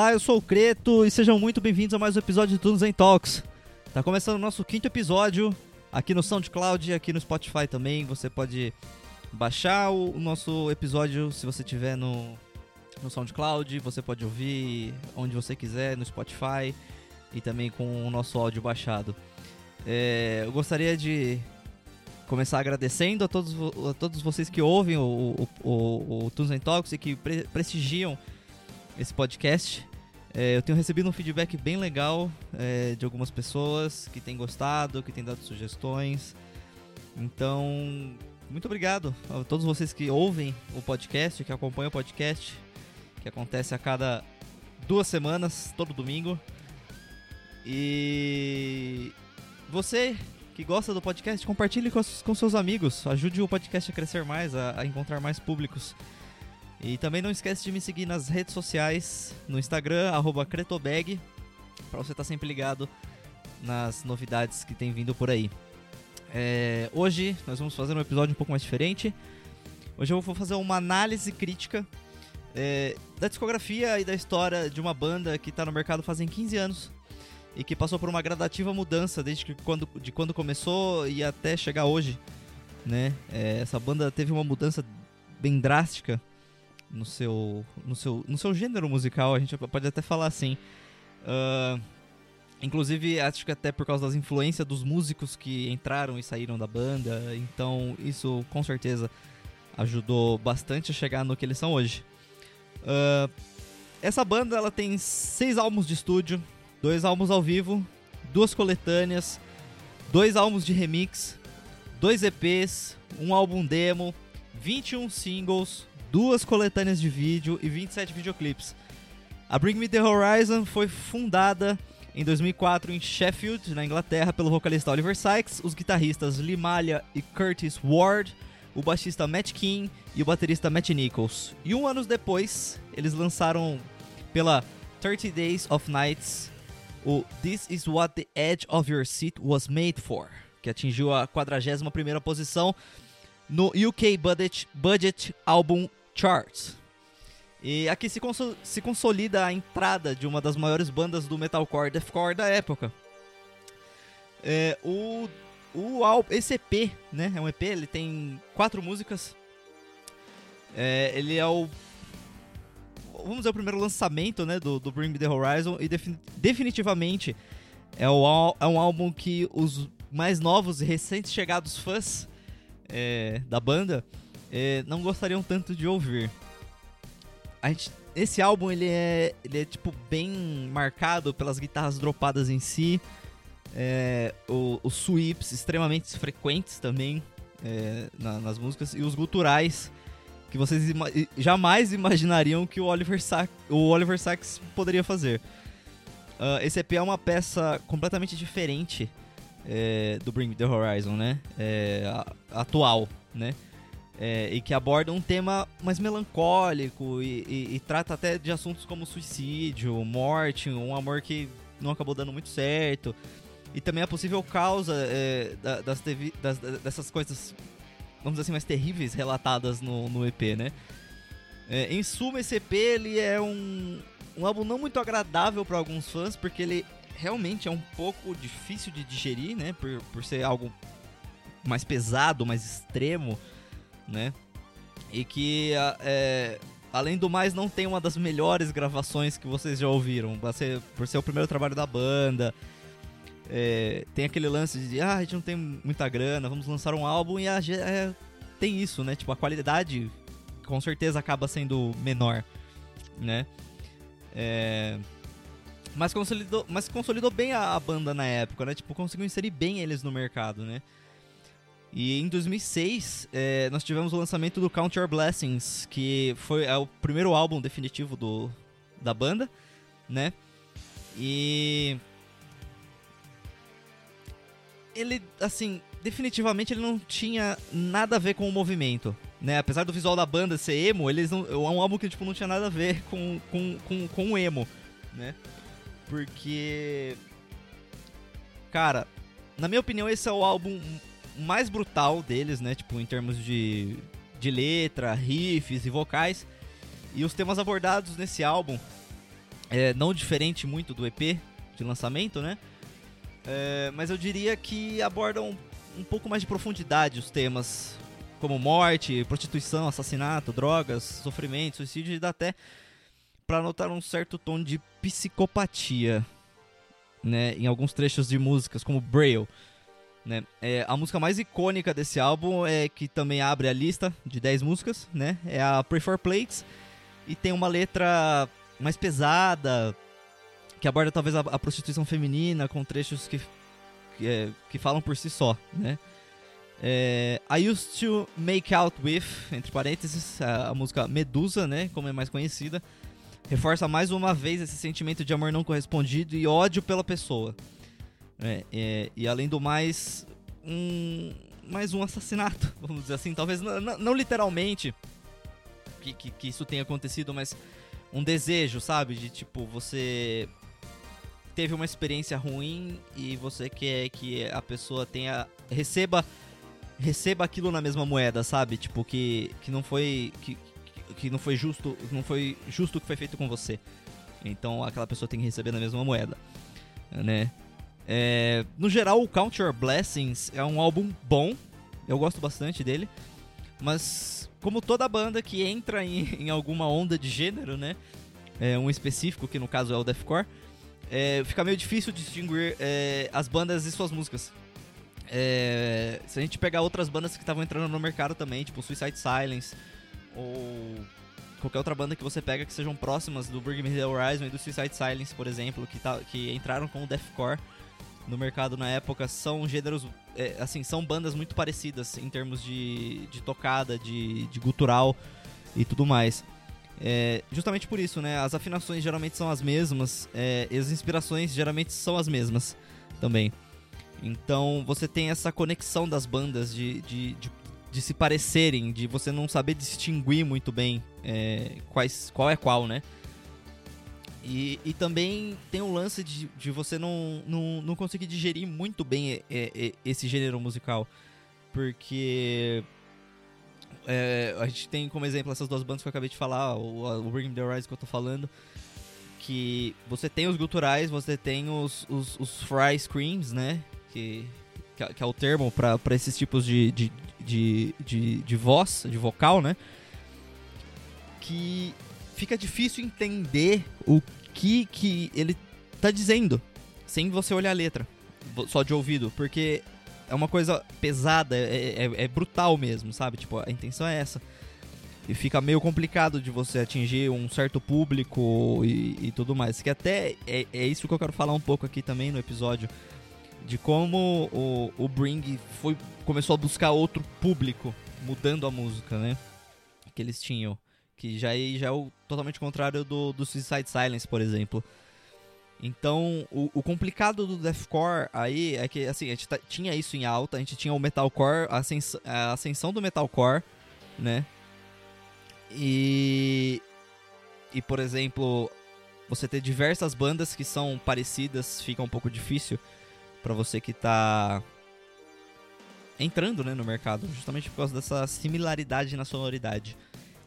Olá, eu sou o Creto e sejam muito bem-vindos a mais um episódio de Tunes em Talks. Tá começando o nosso quinto episódio aqui no SoundCloud e aqui no Spotify também. Você pode baixar o, nosso episódio se você tiver no, no SoundCloud, você pode ouvir onde você quiser, no Spotify e também com o nosso áudio baixado. É, eu gostaria de começar agradecendo a todos, a todos vocês que ouvem o, o, o, o Tunes Talks e que pre prestigiam esse podcast. É, eu tenho recebido um feedback bem legal é, de algumas pessoas que têm gostado, que têm dado sugestões. Então, muito obrigado a todos vocês que ouvem o podcast, que acompanham o podcast, que acontece a cada duas semanas, todo domingo. E você que gosta do podcast, compartilhe com, com seus amigos, ajude o podcast a crescer mais, a, a encontrar mais públicos. E também não esquece de me seguir nas redes sociais, no Instagram, Cretobag, para você estar tá sempre ligado nas novidades que tem vindo por aí. É, hoje nós vamos fazer um episódio um pouco mais diferente. Hoje eu vou fazer uma análise crítica é, da discografia e da história de uma banda que está no mercado fazem 15 anos e que passou por uma gradativa mudança desde que quando, de quando começou e até chegar hoje. Né? É, essa banda teve uma mudança bem drástica no seu, no seu, no seu gênero musical, a gente pode até falar assim. Uh, inclusive, acho que até por causa das influências dos músicos que entraram e saíram da banda, então isso com certeza ajudou bastante a chegar no que eles são hoje. Uh, essa banda ela tem seis álbuns de estúdio, dois álbuns ao vivo, duas coletâneas, dois álbuns de remix, dois EPs, um álbum demo, 21 singles, duas coletâneas de vídeo e 27 videoclipes. A Bring Me The Horizon foi fundada em 2004 em Sheffield, na Inglaterra, pelo vocalista Oliver Sykes, os guitarristas Lee Malia e Curtis Ward, o baixista Matt King e o baterista Matt Nichols. E um ano depois, eles lançaram pela 30 Days of Nights o This Is What the Edge of Your Seat Was Made For, que atingiu a 41ª posição no UK Budget, Budget Album charts. E aqui se, se consolida a entrada de uma das maiores bandas do metalcore deathcore da época. É, o o esse EP, né? É um EP, ele tem quatro músicas. É, ele é o vamos dizer o primeiro lançamento, né, do, do Bring Me The Horizon e definitivamente é, o, é um álbum que os mais novos e recentes chegados fãs é, da banda é, não gostariam tanto de ouvir. A gente, esse álbum ele é, ele é tipo bem marcado pelas guitarras dropadas em si, é, os sweeps extremamente frequentes também é, na, nas músicas e os guturais que vocês ima jamais imaginariam que o Oliver, Sack, o Oliver Sacks poderia fazer. Uh, esse EP é uma peça completamente diferente é, do Bring Me The Horizon, né? É, atual, né? É, e que aborda um tema mais melancólico e, e, e, trata até de assuntos como suicídio, morte, um amor que não acabou dando muito certo e também a possível causa é, das, das, dessas coisas, vamos dizer assim, mais terríveis relatadas no, no EP, né? É, em suma, esse EP ele é um, um álbum não muito agradável para alguns fãs, porque ele realmente é um pouco difícil de digerir, né? Por, por ser algo mais pesado, mais extremo né? E que, é, além do mais, não tem uma das melhores gravações que vocês já ouviram. Por ser o primeiro trabalho da banda. É, tem aquele lance de, ah, a gente não tem muita grana, vamos lançar um álbum e a, é, tem isso, né? Tipo, a qualidade com certeza acaba sendo menor, né? É, mas consolidou, mas consolidou bem a, a, banda na época, né? Tipo, conseguiu inserir bem eles no mercado, né? E em 2006, é, nós tivemos o lançamento do Count Your Blessings, que foi é o primeiro álbum definitivo do, da banda, né? E ele, assim, definitivamente ele não tinha nada a ver com o movimento, né? Apesar do visual da banda ser emo, eles não, é um álbum que tipo não tinha nada a ver com com, com, com o emo, né? Porque cara, na minha opinião esse é o álbum mais brutal deles, né? Tipo, em termos de, de letra, riffs e vocais. E os temas abordados nesse álbum é, não diferente muito do EP de lançamento, né? É, mas eu diria que abordam um pouco mais de profundidade os temas como morte, prostituição, assassinato, drogas, sofrimento, suicídio e dá até para notar um certo tom de psicopatia, né, em alguns trechos de músicas como Braille. Né? É, a música mais icônica desse álbum é que também abre a lista de 10 músicas, né? É a Prefer Plates e tem uma letra mais pesada que aborda talvez a, a prostituição feminina com trechos que que, é, que falam por si só, né? É, I used to make out with, entre parênteses, a, a, música Medusa, né? Como é mais conhecida, reforça mais uma vez esse sentimento de amor não correspondido e ódio pela pessoa. É, é, e além do mais, um, mais um assassinato, vamos dizer assim. Talvez não, literalmente que, que, que, isso tenha acontecido, mas um desejo, sabe? De tipo, você teve uma experiência ruim e você quer que a pessoa tenha. receba. receba aquilo na mesma moeda, sabe? Tipo, que, que não foi. Que, que não foi justo. Não foi justo o que foi feito com você. Então aquela pessoa tem que receber na mesma moeda. Né? É, no geral, o Count Your Blessings é um álbum bom, eu gosto bastante dele, mas como toda banda que entra em, em alguma onda de gênero, né? É, um específico, que no caso é o deathcore, é, fica meio difícil distinguir é, as bandas e suas músicas. É, se a gente pegar outras bandas que estavam entrando no mercado também, tipo Suicide Silence, ou qualquer outra banda que você pega que sejam próximas do Me The Horizon e do Suicide Silence, por exemplo, que, tá, que entraram com o deathcore, no mercado na época são gêneros, é, assim, são bandas muito parecidas em termos de, de tocada, de, de gutural e tudo mais. É, justamente por isso, né? As afinações geralmente são as mesmas é, e as inspirações geralmente são as mesmas também. Então você tem essa conexão das bandas de, de, de, de se parecerem, de você não saber distinguir muito bem é, quais, qual é qual, né? E, e também tem o lance de, de você não, não, não conseguir digerir muito bem esse gênero musical. Porque é, a gente tem como exemplo essas duas bandas que eu acabei de falar, o, o Bring the Horizon que eu tô falando. Que você tem os guturais, você tem os, os, os fry screams, né? Que, que, é o termo para esses tipos de, de, de, de, de voz, de vocal, né? Que fica difícil entender o que, que ele tá dizendo sem você olhar a letra, só de ouvido, porque é uma coisa pesada, é, é, é, brutal mesmo, sabe? Tipo, a intenção é essa. E fica meio complicado de você atingir um certo público e, e tudo mais. Que até é, é, isso que eu quero falar um pouco aqui também no episódio. De como o, o Bring foi, começou a buscar outro público, mudando a música, né? Que eles tinham. Que já, já é o totalmente contrário do, do Suicide Silence, por exemplo. Então, o, o, complicado do deathcore aí é que, assim, a gente tinha isso em alta, a gente tinha o metalcore, a, ascens a ascensão do metalcore, né? E... E, por exemplo, você ter diversas bandas que são parecidas fica um pouco difícil para você que tá entrando né, no mercado, justamente por causa dessa similaridade na sonoridade.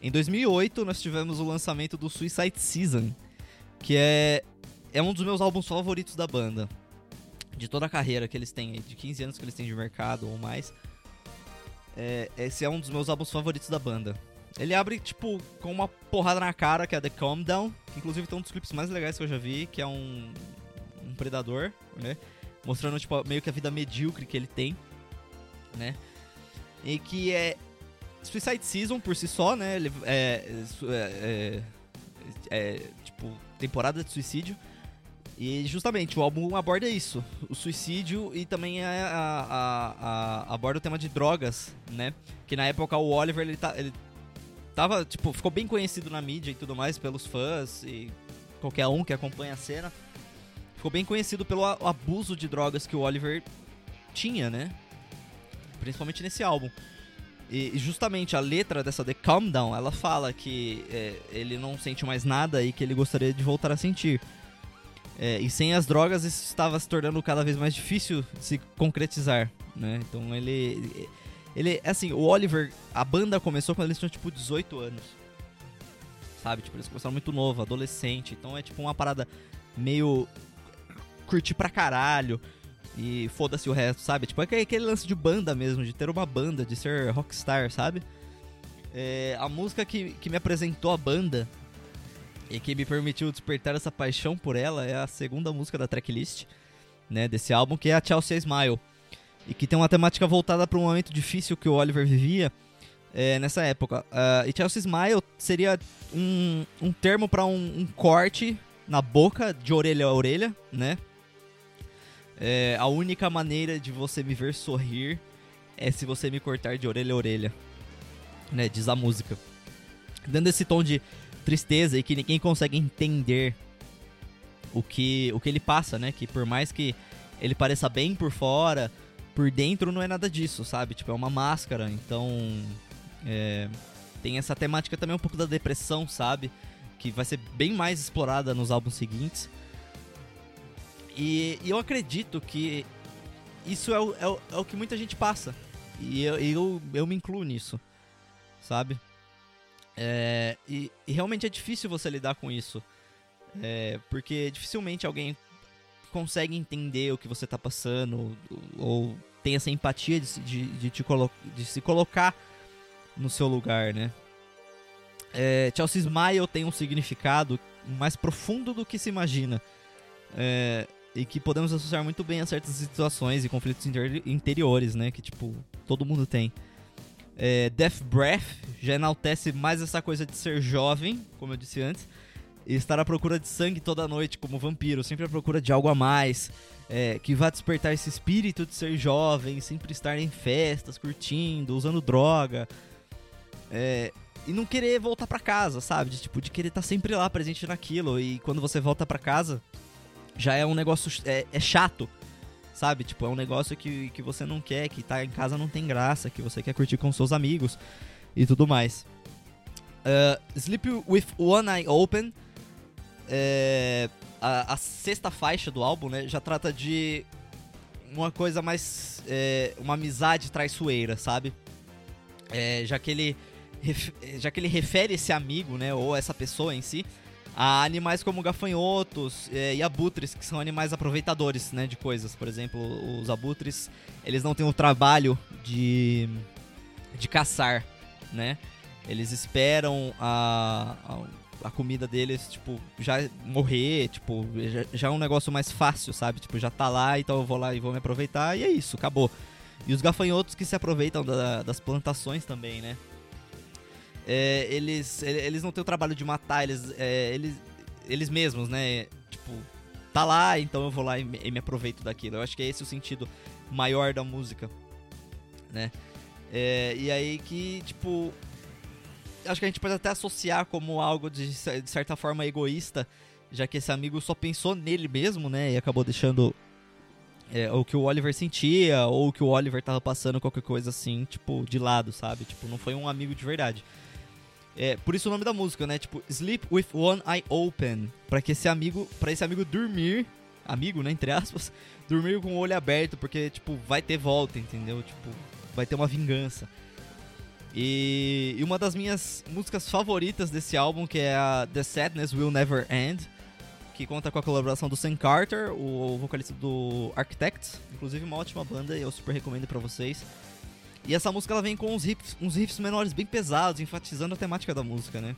Em 2008, nós tivemos o lançamento do Suicide Season, que é, é um dos meus álbuns favoritos da banda. De toda a carreira que eles têm, de 15 anos que eles têm de mercado ou mais. É, esse é um dos meus álbuns favoritos da banda. Ele abre, tipo, com uma porrada na cara, que é The Calm Down. Que inclusive tem um dos clipes mais legais que eu já vi, que é um, um predador, né? Mostrando, tipo, meio que a vida medíocre que ele tem, né? E que é Suicide Season por si só, né? Ele é, é, é, é, tipo temporada de suicídio. E justamente o álbum aborda isso, o suicídio e também a, a, a, aborda o tema de drogas, né? Que na época o Oliver ele, tá, ele tava, tipo, ficou bem conhecido na mídia e tudo mais pelos fãs e qualquer um que acompanha a cena. Ficou bem conhecido pelo abuso de drogas que o Oliver tinha, né? Principalmente nesse álbum. E justamente a letra dessa The Calm Down, ela fala que é, ele não sente mais nada e que ele gostaria de voltar a sentir. É, e sem as drogas isso estava se tornando cada vez mais difícil de se concretizar, né? Então ele... Ele, assim, o Oliver, a banda começou quando eles tinham tipo 18 anos. sabe? Tipo, eles começaram muito novo, adolescente. Então é tipo uma parada meio curtir pra caralho. E foda-se o resto, sabe? Tipo, é aquele lance de banda mesmo, de ter uma banda, de ser rockstar, sabe? É, a música que, que me apresentou a banda e que me permitiu despertar essa paixão por ela é a segunda música da tracklist, né, desse álbum, que é a Chelsea Smile. E que tem uma temática voltada para um momento difícil que o Oliver vivia é, nessa época. Uh, e Chelsea Smile seria um, um termo para um, um corte na boca, de orelha a orelha, né? É, a única maneira de você me ver sorrir é se você me cortar de orelha a orelha, né? Diz a música. Dando esse tom de tristeza e que ninguém consegue entender o que, o que ele passa, né? Que por mais que ele pareça bem por fora, por dentro não é nada disso, sabe? Tipo, é uma máscara, então. É, tem essa temática também um pouco da depressão, sabe? Que vai ser bem mais explorada nos álbuns seguintes. E, eu acredito que isso é o, é o, é o que muita gente passa. E eu, eu, eu me incluo nisso, sabe? É, e, e, realmente é difícil você lidar com isso. É, porque dificilmente alguém consegue entender o que você tá passando ou, ou tem essa empatia de, de, de, te de se colocar no seu lugar, né? É, Chelsea Smile tem um significado mais profundo do que se imagina. É, e que podemos associar muito bem a certas situações e conflitos inter interiores, né? Que, tipo, todo mundo tem. É, Death Breath já enaltece mais essa coisa de ser jovem, como eu disse antes, e estar à procura de sangue toda noite, como vampiro, sempre à procura de algo a mais, é, que vá despertar esse espírito de ser jovem, sempre estar em festas, curtindo, usando droga, é, e não querer voltar para casa, sabe? De, tipo, de querer estar sempre lá presente naquilo, e quando você volta para casa, já é um negócio é, é, chato, sabe? Tipo, é um negócio que, que você não quer, que tá em casa não tem graça, que você quer curtir com seus amigos e tudo mais. Uh, Sleep with One Eye Open, é, a, a, sexta faixa do álbum, né, já trata de uma coisa mais, é, uma amizade traiçoeira, sabe? É, já que ele já que ele refere esse amigo, né, ou essa pessoa em si, a animais como gafanhotos é, e abutres, que são animais aproveitadores né, de coisas. Por exemplo, os abutres, eles não têm o trabalho de, de caçar, né? Eles esperam a, a, a comida deles, tipo, já morrer, tipo, já, já, é um negócio mais fácil, sabe? Tipo, já tá lá, então eu vou lá e vou me aproveitar, e é isso, acabou. E os gafanhotos que se aproveitam da, das plantações também, né? É, eles, eles não têm o trabalho de matar, eles, é, eles, eles mesmos, né? Tipo, tá lá, então eu vou lá e me, e me, aproveito daquilo. Eu acho que é esse o sentido maior da música, né? É, e aí que, tipo, acho que a gente pode até associar como algo de, de certa forma egoísta, já que esse amigo só pensou nele mesmo, né? E acabou deixando é, o que o Oliver sentia, ou o que o Oliver tava passando, qualquer coisa assim, tipo, de lado, sabe? Tipo, não foi um amigo de verdade. É, por isso o nome da música, né? Tipo, Sleep with One Eye Open. para que esse amigo, para esse amigo dormir, amigo, né, entre aspas, dormir com o olho aberto, porque tipo, vai ter volta, entendeu? Tipo, vai ter uma vingança. E, e uma das minhas músicas favoritas desse álbum, que é a The Sadness Will Never End, que conta com a colaboração do Sam Carter, o vocalista do Architects, inclusive uma ótima banda, e eu super recomendo para vocês. E essa música ela vem com uns riffs, uns riffs menores bem pesados, enfatizando a temática da música, né?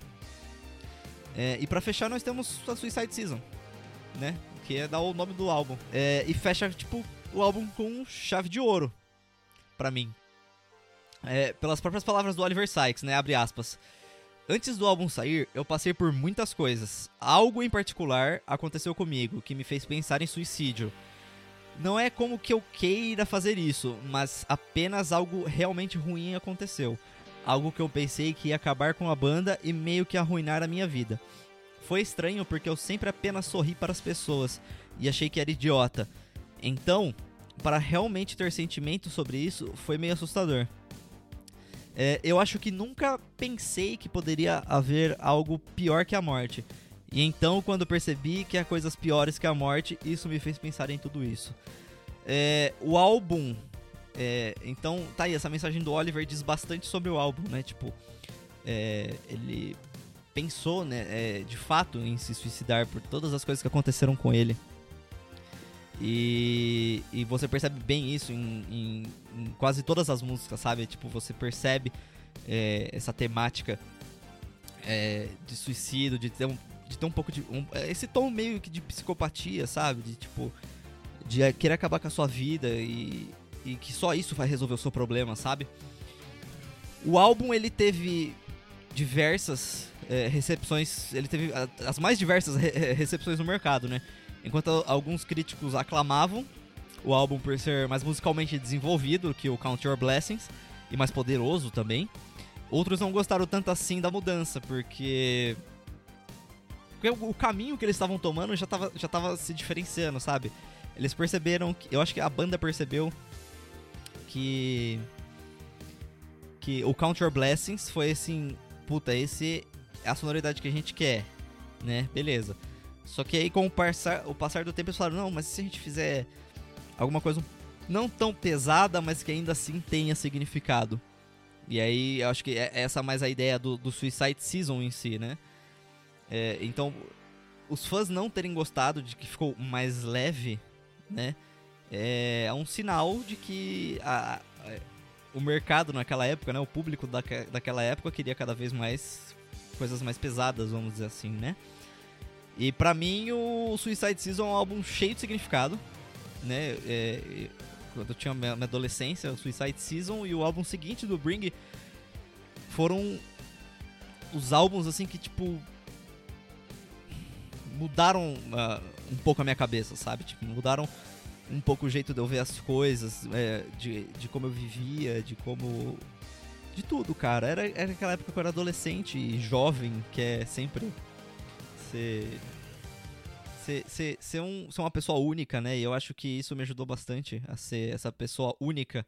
É, e para fechar nós temos a Suicide Season, né? Que é dar o nome do álbum. É, e fecha, tipo, o álbum com chave de ouro, para mim. É, pelas próprias palavras do Oliver Sykes, né? Abre aspas. Antes do álbum sair, eu passei por muitas coisas. Algo em particular aconteceu comigo que me fez pensar em suicídio. Não é como que eu queira fazer isso, mas apenas algo realmente ruim aconteceu. Algo que eu pensei que ia acabar com a banda e meio que arruinar a minha vida. Foi estranho porque eu sempre apenas sorri para as pessoas e achei que era idiota. Então, para realmente ter sentimento sobre isso, foi meio assustador. É, eu acho que nunca pensei que poderia haver algo pior que a morte. E então, quando percebi que há coisas piores que a morte, isso me fez pensar em tudo isso. É, o álbum. É, então, tá aí, essa mensagem do Oliver diz bastante sobre o álbum, né? Tipo, é, ele pensou, né, é, de fato, em se suicidar por todas as coisas que aconteceram com ele. E, e você percebe bem isso em, em, em quase todas as músicas, sabe? Tipo, você percebe é, essa temática é, de suicídio, de ter um, de ter um pouco de. Um, esse tom meio que de psicopatia, sabe? De tipo. De querer acabar com a sua vida e, e que só isso vai resolver o seu problema, sabe? O álbum ele teve diversas é, recepções, ele teve as mais diversas re recepções no mercado, né? Enquanto alguns críticos aclamavam o álbum por ser mais musicalmente desenvolvido que o Count Your Blessings e mais poderoso também, outros não gostaram tanto assim da mudança, porque porque o caminho que eles estavam tomando já estava já tava se diferenciando, sabe? Eles perceberam que. Eu acho que a banda percebeu que. Que o Count Your Blessings foi assim. Puta, esse é a sonoridade que a gente quer, né? Beleza. Só que aí, com o passar, o passar do tempo, eles falaram: não, mas se a gente fizer alguma coisa não tão pesada, mas que ainda assim tenha significado. E aí, eu acho que é essa mais a ideia do, do Suicide Season em si, né? É, então, os fãs não terem gostado de que ficou mais leve, né? É, é um sinal de que a, a, o mercado naquela época, né? O público da, daquela época queria cada vez mais coisas mais pesadas, vamos dizer assim, né? E pra mim, o Suicide Season é um álbum cheio de significado, né? É, quando eu tinha minha adolescência, o Suicide Season e o álbum seguinte do Bring foram os álbuns, assim, que, tipo, mudaram uh, um pouco a minha cabeça, sabe? Tipo, mudaram um pouco o jeito de eu ver as coisas, é, de, de como eu vivia, de como. De tudo, cara. Era, era aquela época que eu era adolescente e jovem, que é sempre ser. Ser, ser, ser, um, ser uma pessoa única, né? E eu acho que isso me ajudou bastante a ser essa pessoa única,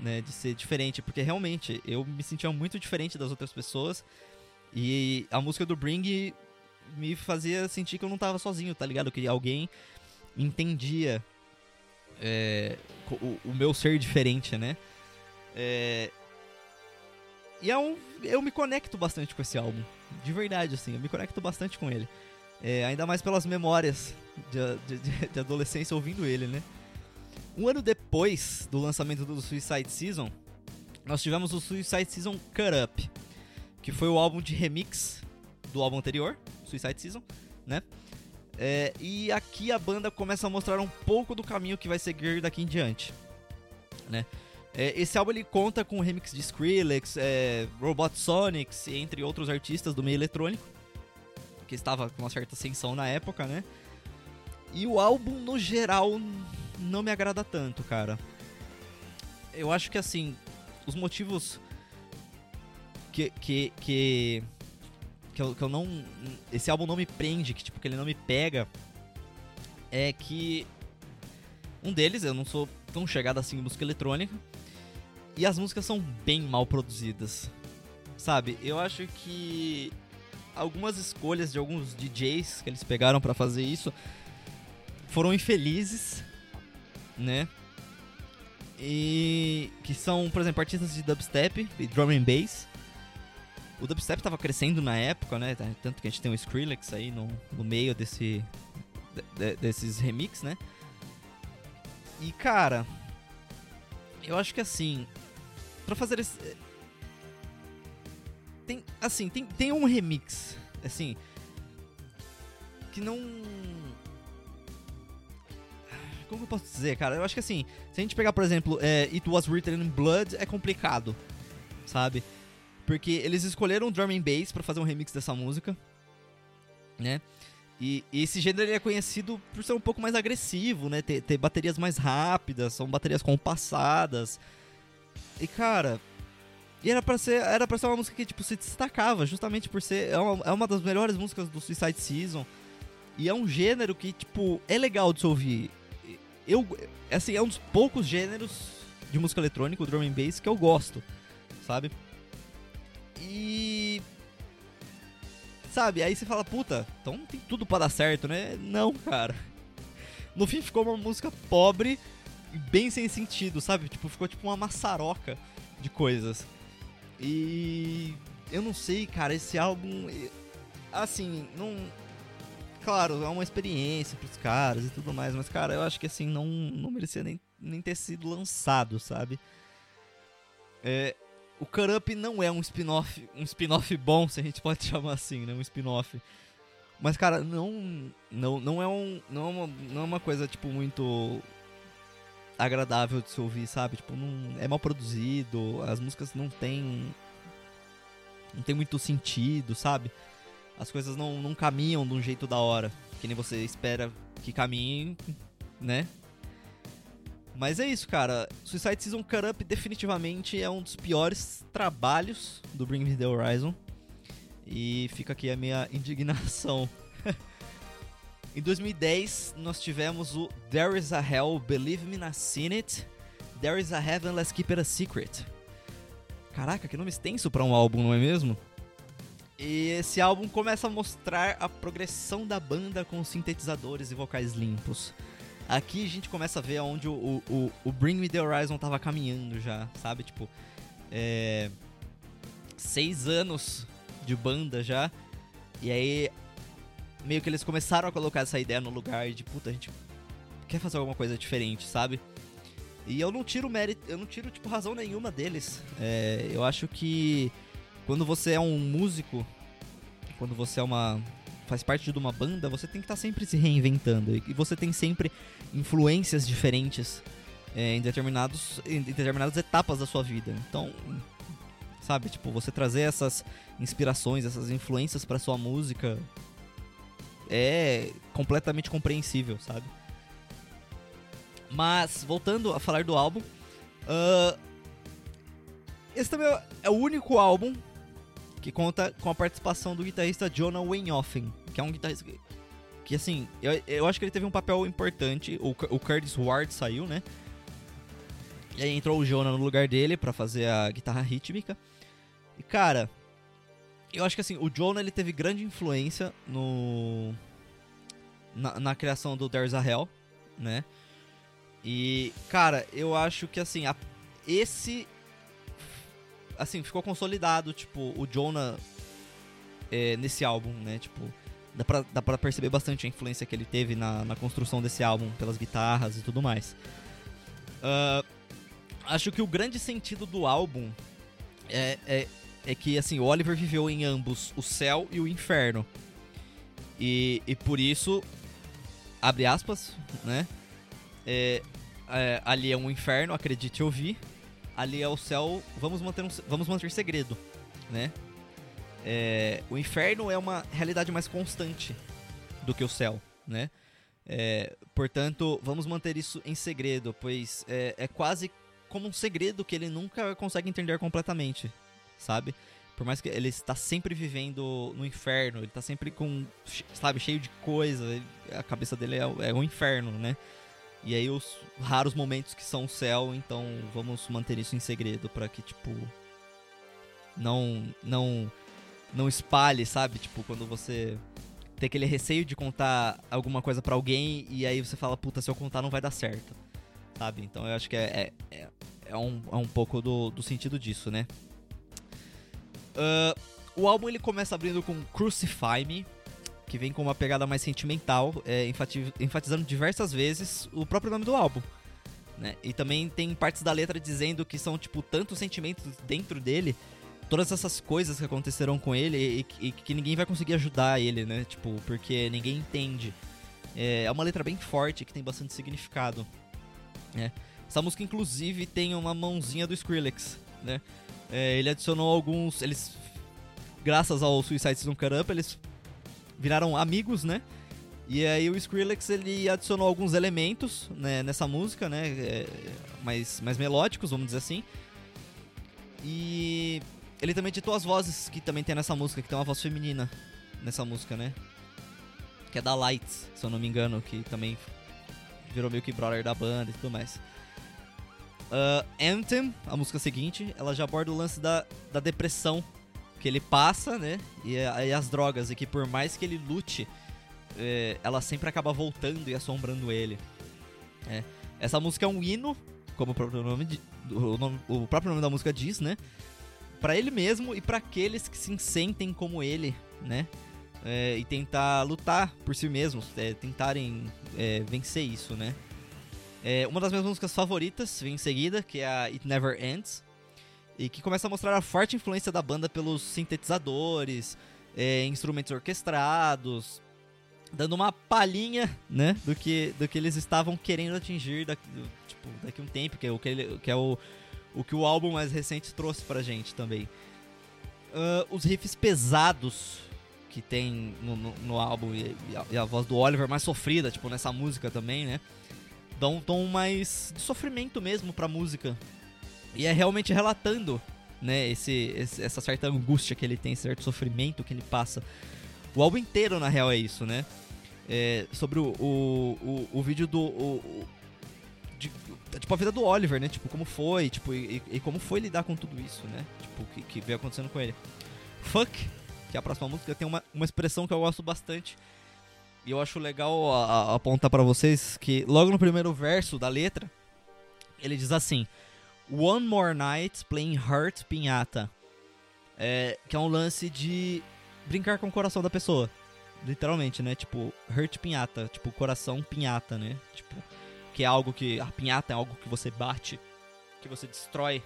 né? De ser diferente, porque realmente eu me sentia muito diferente das outras pessoas. E a música do Bring me fazia sentir que eu não tava sozinho, tá ligado? Que alguém entendia é, o, o, meu ser diferente, né? É, e é um, eu me conecto bastante com esse álbum. De verdade, assim, eu me conecto bastante com ele. É, ainda mais pelas memórias de, de, de, adolescência ouvindo ele, né? Um ano depois do lançamento do Suicide Season, nós tivemos o Suicide Season Cut Up, que foi o álbum de remix do álbum anterior, Suicide Season, né? É, e aqui a banda começa a mostrar um pouco do caminho que vai seguir daqui em diante, né? É, esse álbum ele conta com remix de Skrillex, é, Robot Sonics, entre outros artistas do meio eletrônico, que estava com uma certa ascensão na época, né? E o álbum, no geral, não me agrada tanto, cara. Eu acho que, assim, os motivos que, que, que que eu, que eu não. Esse álbum não me prende, que tipo, que ele não me pega. É que. Um deles, eu não sou tão chegado assim em música eletrônica. E as músicas são bem mal produzidas. Sabe? Eu acho que algumas escolhas de alguns DJs que eles pegaram para fazer isso foram infelizes, né? E que são, por exemplo, artistas de dubstep e drum and bass o dubstep tava crescendo na época, né? Tanto que a gente tem o Skrillex aí no, no meio desse, de, desses remix, né? E cara, eu acho que assim, para fazer esse tem assim, tem, tem um remix, assim, que não como eu posso dizer, cara? Eu acho que assim, se a gente pegar, por exemplo, é, It Was Written in Blood, é complicado, sabe? Porque eles escolheram o drum and bass para fazer um remix dessa música, né? E, e, esse gênero é conhecido por ser um pouco mais agressivo, né? Ter, ter baterias mais rápidas, são baterias compassadas. E cara, e era pra ser, era pra ser uma música que tipo, se destacava, justamente por ser. É uma, é uma das melhores músicas do Suicide Season. E é um gênero que, tipo, é legal de se ouvir. Eu, assim, é um dos poucos gêneros de música eletrônica, o drum and bass, que eu gosto, sabe? E. Sabe, aí você fala, puta, então tem tudo para dar certo, né? Não, cara. No fim ficou uma música pobre e bem sem sentido, sabe? Tipo, ficou tipo uma maçaroca de coisas. E. Eu não sei, cara, esse álbum. assim, não. Claro, é uma experiência pros caras e tudo mais, mas, cara, eu acho que assim, não, não merecia nem, nem ter sido lançado, sabe? É, o Cut Up não é um spin-off, um spin-off bom, se a gente pode chamar assim, né? Um spin-off. Mas, cara, não, não, não, é um, não, é uma, não é uma coisa, tipo, muito agradável de se ouvir, sabe? Tipo, não, é mal produzido, as músicas não tem não tem muito sentido, sabe? As coisas não, não caminham de um jeito da hora, que nem você espera que caminhe, né? Mas é isso, cara. Suicide Season Cut Up definitivamente é um dos piores trabalhos do Bring Me The Horizon. E fica aqui a minha indignação. em 2010, nós tivemos o There Is a Hell, Believe Me Na Seen It. There Is a Heaven, Let's Keep It a Secret. Caraca, que nome extenso para um álbum, não é mesmo? E esse álbum começa a mostrar a progressão da banda com sintetizadores e vocais limpos. Aqui a gente começa a ver onde o, o, o Bring Me The Horizon tava caminhando já, sabe? Tipo, é... Seis anos de banda já. E aí, meio que eles começaram a colocar essa ideia no lugar de, puta, a gente quer fazer alguma coisa diferente, sabe? E eu não tiro mérito, eu não tiro, tipo, razão nenhuma deles. É, eu acho que quando você é um músico, quando você é uma. Faz parte de uma banda, você tem que estar tá sempre se reinventando. E você tem sempre influências diferentes é, em, determinados, em determinadas etapas da sua vida. Então, sabe, tipo, você trazer essas inspirações, essas influências para sua música é completamente compreensível, sabe? Mas, voltando a falar do álbum, uh, esse também é o único álbum que conta com a participação do guitarrista Jonah Weinoffen, que é um guitarrista que, que assim, eu, eu acho que ele teve um papel importante. O, o Curtis Ward saiu, né? E aí entrou o Jonah no lugar dele para fazer a guitarra rítmica. E cara, eu acho que assim, o Jonah ele teve grande influência no na, na criação do There's a Hell, né? E, cara, eu acho que assim, a, esse. Assim, ficou consolidado, tipo, o Jonah é, nesse álbum, né? Tipo, dá pra, dá pra perceber bastante a influência que ele teve na, na construção desse álbum, pelas guitarras e tudo mais. Uh, acho que o grande sentido do álbum é, é, é, que, assim, o Oliver viveu em ambos, o céu e o inferno. E, e por isso, abre aspas, né? É, é, ali é um inferno, acredite ou vi. Ali é o céu, vamos manter, um, vamos manter segredo, né? É, o inferno é uma realidade mais constante do que o céu, né? É, portanto, vamos manter isso em segredo, pois é, é, quase como um segredo que ele nunca consegue entender completamente, sabe? Por mais que ele está sempre vivendo no inferno, ele está sempre com, sabe, cheio de coisa, a cabeça dele é, é um inferno, né? E aí os raros momentos que são o céu, então vamos manter isso em segredo para que tipo não não não espalhe, sabe? Tipo, quando você tem aquele receio de contar alguma coisa para alguém e aí você fala, puta, se eu contar não vai dar certo. Sabe? Então eu acho que é, é, é, é um, é um pouco do, do sentido disso, né? Uh, o álbum ele começa abrindo com Crucify Me, que vem com uma pegada mais sentimental, é, enfatizando diversas vezes o próprio nome do álbum. Né? E também tem partes da letra dizendo que são, tipo, tantos sentimentos dentro dele, todas essas coisas que aconteceram com ele e, e, que ninguém vai conseguir ajudar ele, né? Tipo, porque ninguém entende. É, é uma letra bem forte que tem bastante significado. Né? Essa música, inclusive, tem uma mãozinha do Skrillex, né? É, ele adicionou alguns... Eles, graças ao Suicide Season Cut Up, eles viraram amigos, né? E aí o Skrillex ele adicionou alguns elementos né, nessa música, né? É, mais, mais melódicos, vamos dizer assim. E ele também editou as vozes que também tem nessa música, que tem uma voz feminina nessa música, né? Que é da Lights, se eu não me engano, que também virou meio que brother da banda e tudo mais. Uh, Anthem, a música seguinte, ela já aborda o lance da, da depressão que ele passa, né? E, e as drogas, e que por mais que ele lute, é, ela sempre acaba voltando e assombrando ele. É. Essa música é um hino, como o próprio nome, o, nome, o próprio nome da música diz, né? Para ele mesmo e para aqueles que se sentem como ele, né? é, e tentar lutar por si mesmos, é, tentarem é, vencer isso, né? É, uma das minhas músicas favoritas vem em seguida, que é a It Never Ends, e que começa a mostrar a forte influência da banda pelos sintetizadores, é, instrumentos orquestrados, dando uma palhinha, né, do que, do que eles estavam querendo atingir daqui, tipo, daqui a um tempo, que é o que, ele, que é o, o que o álbum mais recente trouxe pra gente também. Uh, os riffs pesados que tem no, no, no álbum e, e, a, e, a, voz do Oliver mais sofrida, tipo, nessa música também, né? Dão um tom mais de sofrimento mesmo pra música. E é realmente relatando, né, esse, esse essa certa angústia que ele tem, esse certo sofrimento que ele passa. O álbum inteiro, na real, é isso, né? É, sobre o, o, o, o vídeo do. O, de, tipo, a vida do Oliver, né? Tipo, como foi, tipo, e, e, como foi lidar com tudo isso, né? Tipo, que, que veio acontecendo com ele. Fuck que é a próxima música, tem uma, uma expressão que eu gosto bastante. E eu acho legal a, a, apontar para vocês que logo no primeiro verso da letra, ele diz assim: One more night playing Heart Pinhata. É, que é um lance de brincar com o coração da pessoa. Literalmente, né? Tipo, Hurt Pinhata. Tipo, coração pinhata, né? Tipo, que é algo que. A pinhata é algo que você bate, que você destrói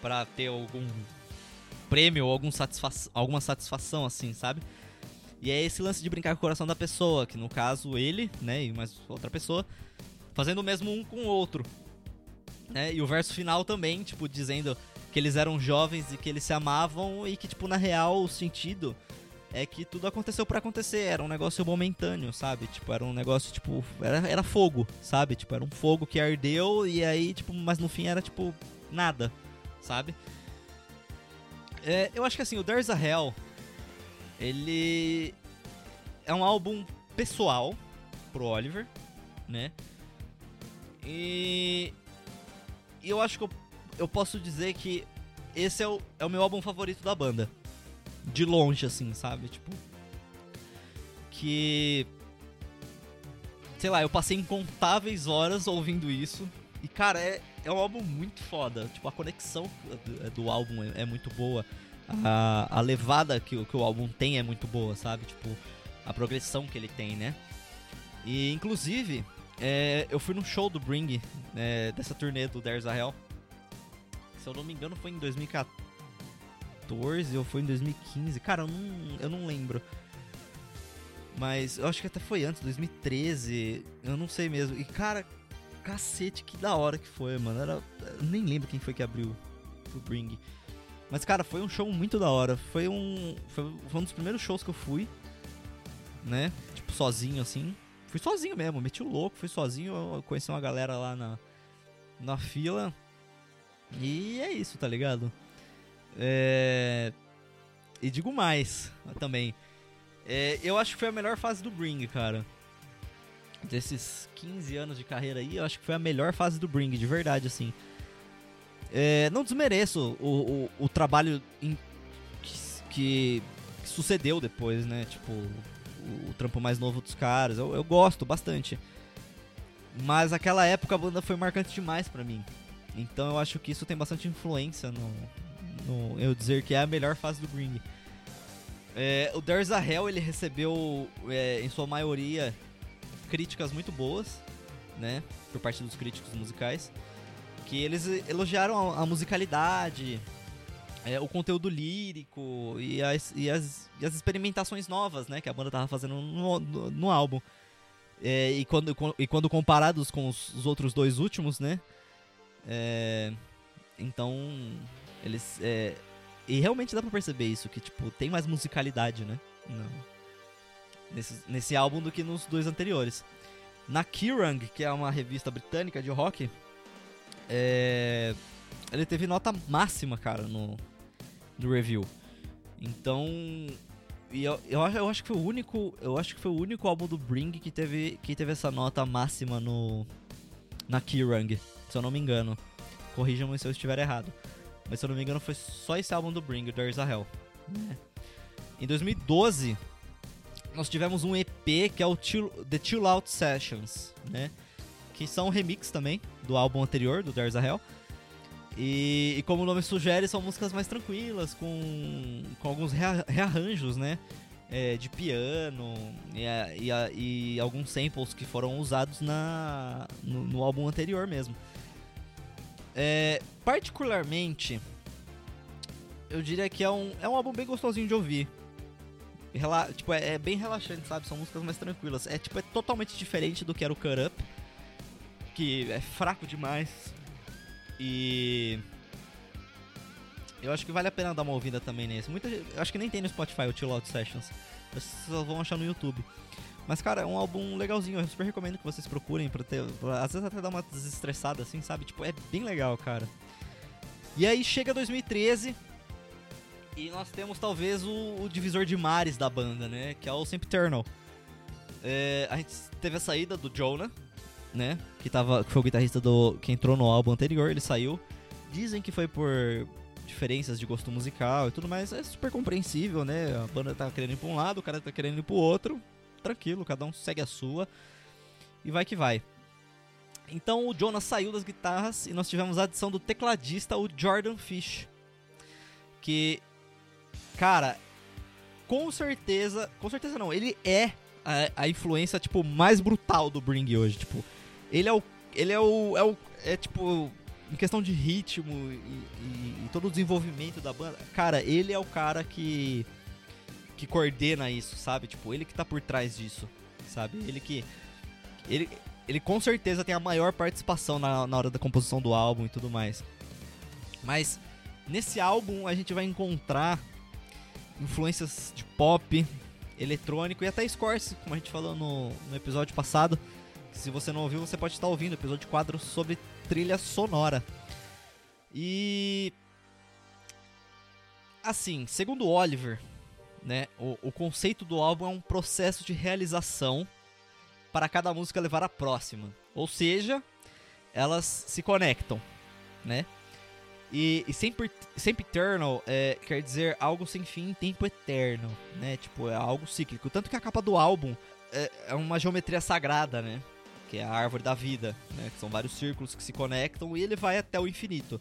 para ter algum prêmio ou algum satisfa alguma satisfação, assim, sabe? E é esse lance de brincar com o coração da pessoa, que no caso ele, né, e mais outra pessoa, fazendo o mesmo um com o outro. Né? E o verso final também, tipo, dizendo que eles eram jovens e que eles se amavam e que, tipo, na real, o sentido é que tudo aconteceu para acontecer, era um negócio momentâneo, sabe? Tipo, era um negócio, tipo, era, era fogo, sabe? Tipo, era um fogo que ardeu e aí, tipo, mas no fim era, tipo, nada, sabe? É, eu acho que assim, o There's a Hell, ele é um álbum pessoal pro Oliver, né? E, eu acho que eu, eu posso dizer que esse é o, é o meu álbum favorito da banda. De longe, assim, sabe? Tipo. Que. Sei lá, eu passei incontáveis horas ouvindo isso. E, cara, é, é um álbum muito foda. Tipo, a conexão do, do álbum é, é, muito boa. A, a levada que, que o álbum tem é muito boa, sabe? Tipo, a progressão que ele tem, né? E, inclusive, é, eu fui no show do Bring, é, dessa turnê do There's a Hell. Se eu não me engano, foi em 2014 ou foi em 2015. Cara, eu não, eu não lembro. Mas eu acho que até foi antes, 2013. Eu não sei mesmo. E, cara, cacete, que da hora que foi, mano. Era, eu nem lembro quem foi que abriu o Bring. Mas, cara, foi um show muito da hora. Foi um, foi, foi um dos primeiros shows que eu fui, né? Tipo, sozinho, assim. Fui sozinho mesmo, meti o louco, fui sozinho. Eu conheci uma galera lá na, na fila. E é isso, tá ligado? É... E digo mais também. É, eu acho que foi a melhor fase do Bring, cara desses 15 anos de carreira aí, eu acho que foi a melhor fase do Bring, de verdade, assim. É, não desmereço o, o, o trabalho in, que, que, sucedeu depois, né? Tipo, o, o, trampo mais novo dos caras. Eu, eu gosto bastante. Mas aquela época a banda foi marcante demais para mim. Então eu acho que isso tem bastante influência no, no eu dizer que é a melhor fase do Bring. É, o There's a Hell ele recebeu, é, em sua maioria, críticas muito boas, né? Por parte dos críticos musicais. Que eles elogiaram a, a musicalidade, é, o conteúdo lírico e as, e, as, e as experimentações novas, né? Que a banda tava fazendo no, no, no álbum. É, e, quando, e quando comparados com os, os outros dois últimos, né? É, então, eles. É, e realmente dá pra perceber isso, que tipo, tem mais musicalidade, né? Não nesse, nesse álbum do que nos dois anteriores. Na Kerrang, que é uma revista britânica de rock, é, ele teve nota máxima, cara, no, no review. Então, e eu, eu, eu, acho que foi o único, eu acho que foi o único álbum do Bring que teve, que teve essa nota máxima no na Kerrang, se eu não me engano. Corrijam-me se eu estiver errado. Mas se eu não me engano foi só esse álbum do Bring, There's a Hell. Né? Em 2012, nós tivemos um EP que é o The Chill Out Sessions, né? Que são remix também do álbum anterior, do There's a Hell. E, e, como o nome sugere, são músicas mais tranquilas, com, com alguns rearranjos, né? é, de piano e, e, e, alguns samples que foram usados na, no, no álbum anterior mesmo. É, particularmente, eu diria que é um, é um álbum bem gostosinho de ouvir. Rela tipo, é, é, bem relaxante, sabe? São músicas mais tranquilas. É tipo, é totalmente diferente do que era o Cut Up. Que é fraco demais. E. Eu acho que vale a pena dar uma ouvida também nesse. Muita, eu acho que nem tem no Spotify o Chill Out Sessions. Vocês só vão achar no YouTube. Mas, cara, é um álbum legalzinho. Eu super recomendo que vocês procurem pra ter. Pra, às vezes até dar uma desestressada assim, sabe? Tipo, é bem legal, cara. E aí chega 2013. E nós temos talvez o, o divisor de mares da banda, né? Que é o Sempiternal. É, a gente teve a saída do Jonah, né? Que, tava, que foi o guitarrista do, que entrou no álbum anterior, ele saiu. Dizem que foi por diferenças de gosto musical e tudo mais. É super compreensível, né? A banda tá querendo ir pra um lado, o cara tá querendo ir pro outro. Tranquilo, cada um segue a sua. E vai que vai. Então o Jonas saiu das guitarras e nós tivemos a adição do tecladista, o Jordan Fish. Que Cara, com certeza. Com certeza não, ele é a, a influência, tipo, mais brutal do Bring hoje. Tipo, ele é o. Ele é o. É, o, é tipo. Em questão de ritmo e, e, e todo o desenvolvimento da banda, cara, ele é o cara que. Que coordena isso, sabe? Tipo, ele que tá por trás disso, sabe? Ele que. Ele, ele com certeza tem a maior participação na, na hora da composição do álbum e tudo mais. Mas nesse álbum a gente vai encontrar influências de pop, eletrônico e até Scorse, como a gente falou no, no episódio passado. Se você não ouviu, você pode estar ouvindo o episódio 4 sobre trilha sonora. E. Assim, segundo Oliver, né, o, o conceito do álbum é um processo de realização para cada música levar à próxima. Ou seja, elas se conectam, né? E, e sempre, sempre eternal é, quer dizer algo sem fim em tempo eterno, né? Tipo, é algo cíclico. Tanto que a capa do álbum é, é uma geometria sagrada, né? Que é a árvore da vida, né? Que são vários círculos que se conectam e ele vai até o infinito,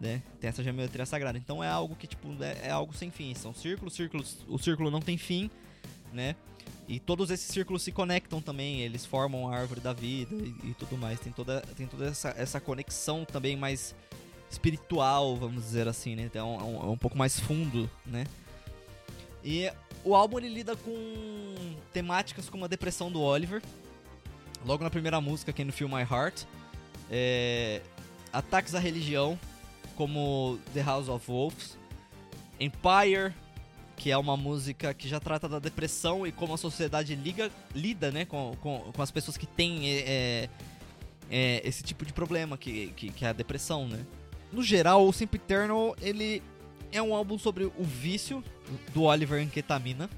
né? Tem essa geometria sagrada. Então é algo que, tipo, é, é algo sem fim. São círculos, círculos. O círculo não tem fim, né? E todos esses círculos se conectam também, eles formam a árvore da vida e, e tudo mais. Tem toda, tem toda essa, essa conexão também mais espiritual, vamos dizer assim, né? Então é um, é um pouco mais fundo, né? E o álbum ele lida com temáticas como a depressão do Oliver. Logo na primeira música, Can You Feel My Heart? É, ataques à religião, como The House of Wolves. Empire, que é uma música que já trata da depressão e como a sociedade liga, lida né, com, com, com as pessoas que têm é, é, esse tipo de problema, que, que, que é a depressão, né? no geral, o Simple Eternal, ele é um álbum sobre o vício do Oliver em ketamina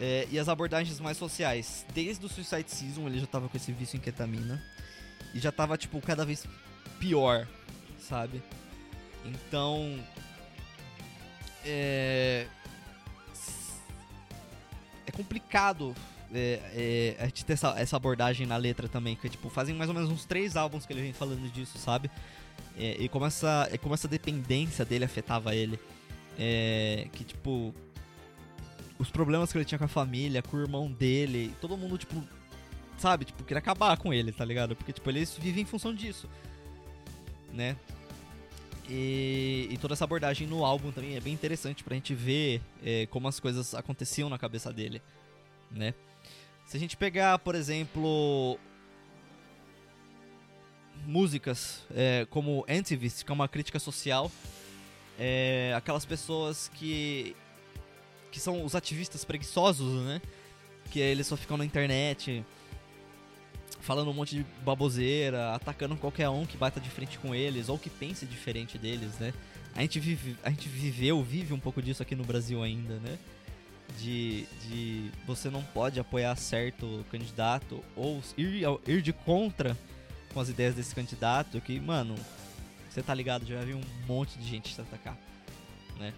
é, e as abordagens mais sociais. Desde o Suicide Season ele já tava com esse vício em ketamina e já tava, tipo, cada vez pior, sabe? Então... É... É complicado é, é, a gente ter essa, essa abordagem na letra também, que tipo, fazem mais ou menos uns três álbuns que ele vem falando disso, sabe? É, e como essa, como essa dependência dele afetava ele. É, que, tipo, os problemas que ele tinha com a família, com o irmão dele, todo mundo, tipo, sabe, tipo, queria acabar com ele, tá ligado? Porque, tipo, eles vivem em função disso, né? E, e, toda essa abordagem no álbum também é bem interessante pra gente ver é, como as coisas aconteciam na cabeça dele, né? Se a gente pegar, por exemplo, músicas é, como Antivist, que é uma crítica social, é, aquelas pessoas que que são os ativistas preguiçosos, né? Que eles só ficam na internet falando um monte de baboseira, atacando qualquer um que bata de frente com eles ou que pense diferente deles, né? A gente, vive, a gente viveu, vive um pouco disso aqui no Brasil ainda, né? De, de você não pode apoiar certo candidato ou ir, ir de contra com as ideias desse candidato que, mano, você tá ligado, já vi um monte de gente te atacar, né?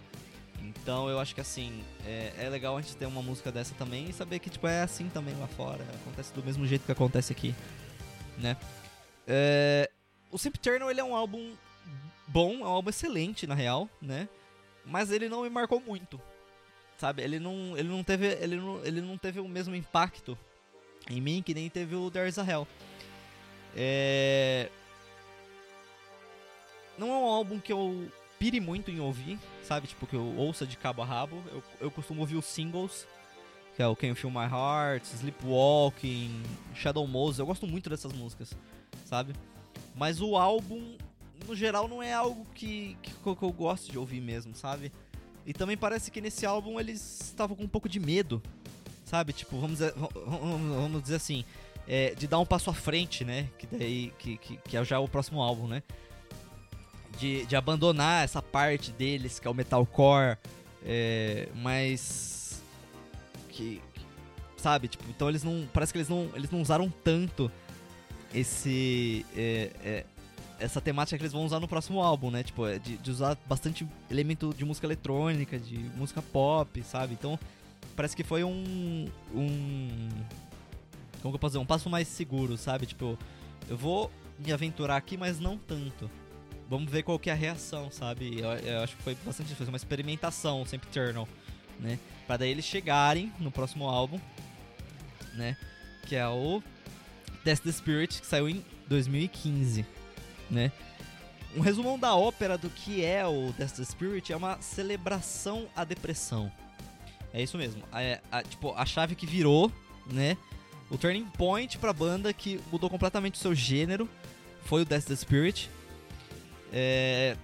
Então eu acho que assim, é, é, legal a gente ter uma música dessa também e saber que tipo, é assim também lá fora, acontece do mesmo jeito que acontece aqui, né? É, o Sempiternal ele é um álbum bom, é um álbum excelente na real, né? Mas ele não me marcou muito, sabe? Ele não, ele não teve, ele não, ele não teve o mesmo impacto em mim que nem teve o There's a Hell. É... Não é um álbum que eu pire muito em ouvir, sabe? Tipo, que eu ouça de cabo a rabo. Eu, eu costumo ouvir os singles, que é o Can Feel My Heart, Sleepwalking, Shadow Moses. Eu gosto muito dessas músicas, sabe? Mas o álbum, no geral, não é algo que, que, que eu gosto de ouvir mesmo, sabe? E também parece que nesse álbum eles estavam com um pouco de medo, sabe? Tipo, vamos dizer, vamos dizer assim, é, de dar um passo à frente, né? Que daí que, que, que é já o próximo álbum, né? De, de abandonar essa parte deles, que é o metalcore, é, mas que, que, sabe, tipo, então eles não, parece que eles não, eles não usaram tanto esse é, é, essa temática que eles vão usar no próximo álbum, né? Tipo, é de, de, usar bastante elemento de música eletrônica, de música pop, sabe? Então, parece que foi um. um como que eu posso dizer? Um passo mais seguro, sabe? Tipo, eu vou me aventurar aqui, mas não tanto. Vamos ver qual que é a reação, sabe? Eu, eu acho que foi bastante foi uma experimentação, sempre Eternal, né? Pra daí eles chegarem no próximo álbum, né? Que é o Death the Spirit, que saiu em 2015 né? Um resumão da ópera do que é o Death the Spirit é uma celebração à depressão. É isso mesmo. É, a, tipo, a chave que virou, né? O turning point pra banda que mudou completamente o seu gênero foi o Death the Spirit. É,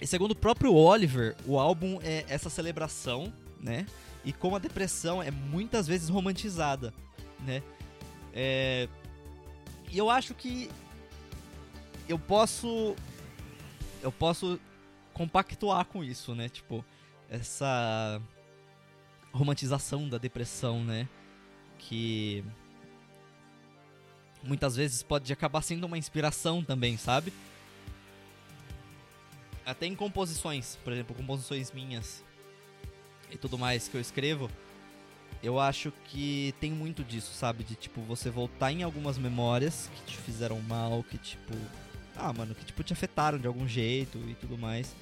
e segundo o próprio Oliver, o álbum é essa celebração, né? E como a depressão é muitas vezes romantizada, né? É, e eu acho que eu posso. Eu posso compactuar com isso, né? Tipo, essa romantização da depressão, né? Que muitas vezes pode acabar sendo uma inspiração também, sabe? Até em composições, por exemplo, composições minhas e tudo mais que eu escrevo, eu acho que tem muito disso, sabe? De tipo, você voltar em algumas memórias que te fizeram mal, que tipo ah, mano, que tipo te afetaram de algum jeito e tudo mais.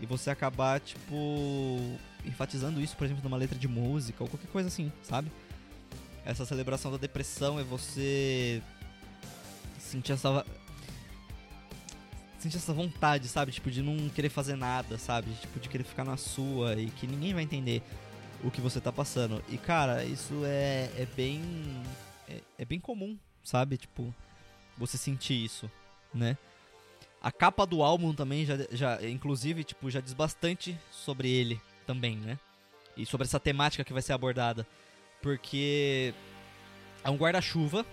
E você acabar, tipo, enfatizando isso, por exemplo, numa letra de música ou qualquer coisa assim, sabe? Essa celebração da depressão é você sentir essa sentir essa vontade, sabe? Tipo, de não querer fazer nada, sabe? Tipo, de querer ficar na sua e que ninguém vai entender o que você tá passando. E, cara, isso é, é bem. É, é bem comum, sabe? Tipo, você sentir isso, né? A capa do álbum também já, já inclusive, tipo, já diz bastante sobre ele também, né? E sobre essa temática que vai ser abordada. Porque é um guarda-chuva,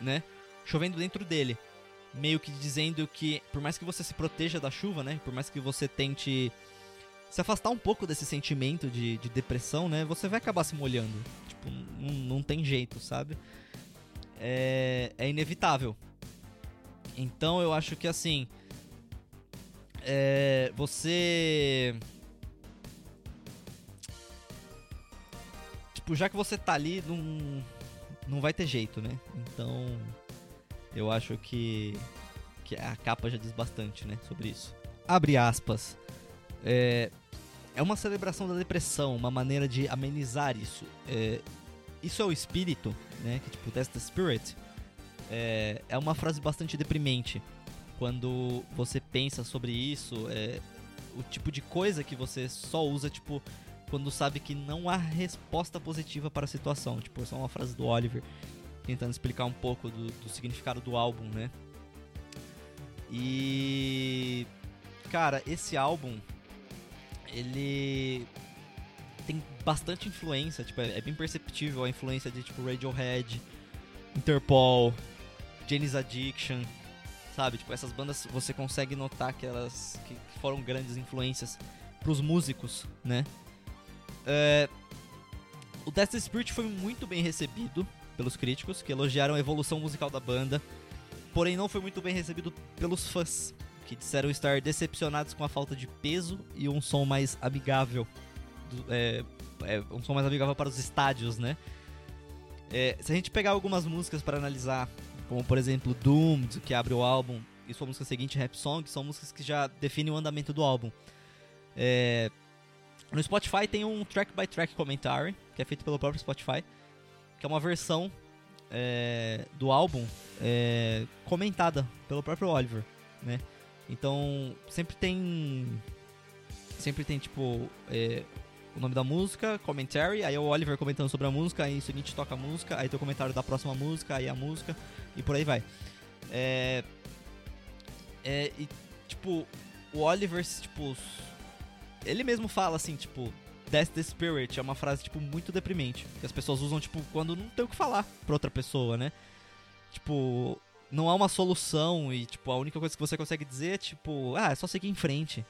né? Chovendo dentro dele. Meio que dizendo que, por mais que você se proteja da chuva, né? Por mais que você tente se afastar um pouco desse sentimento de, de depressão, né? Você vai acabar se molhando. Tipo, não, tem jeito, sabe? É, é inevitável. Então eu acho que assim é, você. Tipo, já que você tá ali, não, não vai ter jeito, né? Então, eu acho que, que a capa já diz bastante, né? Sobre isso. Abre aspas. É, é uma celebração da depressão, uma maneira de amenizar isso. É, isso é o espírito, né? Que tipo, that's the spirit. É, é uma frase bastante deprimente quando você pensa sobre isso, é o tipo de coisa que você só usa, tipo, quando sabe que não há resposta positiva para a situação. Tipo, essa é uma frase do Oliver tentando explicar um pouco do, do significado do álbum, né? E. Cara, esse álbum. Ele. Tem bastante influência, tipo, é, é bem perceptível a influência de tipo Radiohead, Interpol, Janis Addiction, sabe? Tipo, essas bandas você consegue notar que elas que foram grandes influências pros músicos, né? É, o Death Spirit foi muito bem recebido pelos críticos, que elogiaram a evolução musical da banda, porém não foi muito bem recebido pelos fãs, que disseram estar decepcionados com a falta de peso e um som mais amigável, do, é, é, um som mais amigável para os estádios, né? É, se a gente pegar algumas músicas para analisar como por exemplo Doomed, que abre o álbum, e sua música seguinte, Rap Song, são músicas que já definem o andamento do álbum. É, No Spotify tem um track by track commentary, que é feito pelo próprio Spotify, que é uma versão é, do álbum é, comentada pelo próprio Oliver, né? Então sempre tem sempre tem tipo é, o nome da música, commentary, aí é o Oliver comentando sobre a música, aí o seguinte toca a música, aí tem o comentário da próxima música, aí a música e por aí vai. É, é e tipo o Oliver tipo ele mesmo fala assim, tipo, That's the Spirit é uma frase, tipo, muito deprimente. Que as pessoas usam, tipo, quando não tem o que falar pra outra pessoa, né? Tipo, não há uma solução e, tipo, a única coisa que você consegue dizer é, tipo, ah, é só seguir em frente.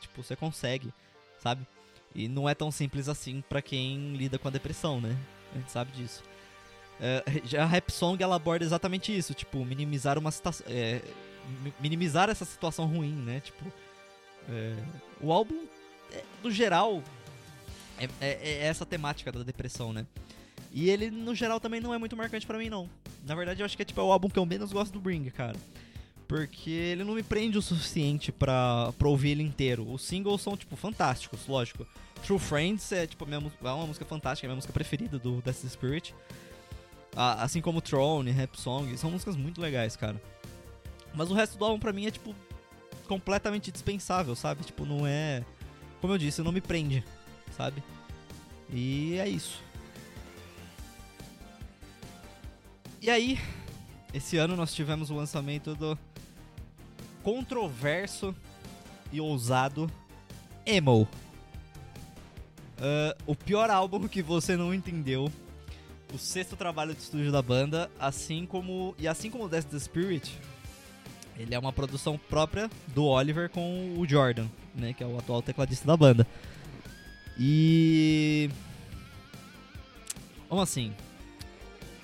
Tipo, você consegue, sabe? E não é tão simples assim para quem lida com a depressão, né? A gente sabe disso. É, a rap song ela aborda exatamente isso, tipo, minimizar uma situação. É, minimizar essa situação ruim, né? Tipo, é, o álbum, é, no geral, é, é, é, essa temática da depressão, né? E ele, no geral, também não é muito marcante para mim, não. Na verdade, eu acho que é tipo é o álbum que eu menos gosto do Bring, cara. Porque ele não me prende o suficiente pra, pra ouvir ele inteiro. Os singles são, tipo, fantásticos, lógico. True Friends é, tipo, minha, é uma música fantástica, é minha música preferida do Death Spirit. Assim como Throne, Rap Song, são músicas muito legais, cara. Mas o resto do álbum pra mim é, tipo, completamente dispensável, sabe? Tipo, não é. Como eu disse, não me prende, sabe? E é isso. E aí, esse ano nós tivemos o lançamento do controverso e ousado Emo. Uh, o pior álbum que você não entendeu. O sexto trabalho de estúdio da banda, assim como. E assim como Death the Spirit, ele é uma produção própria do Oliver com o Jordan, né, que é o atual tecladista da banda. E Vamos assim.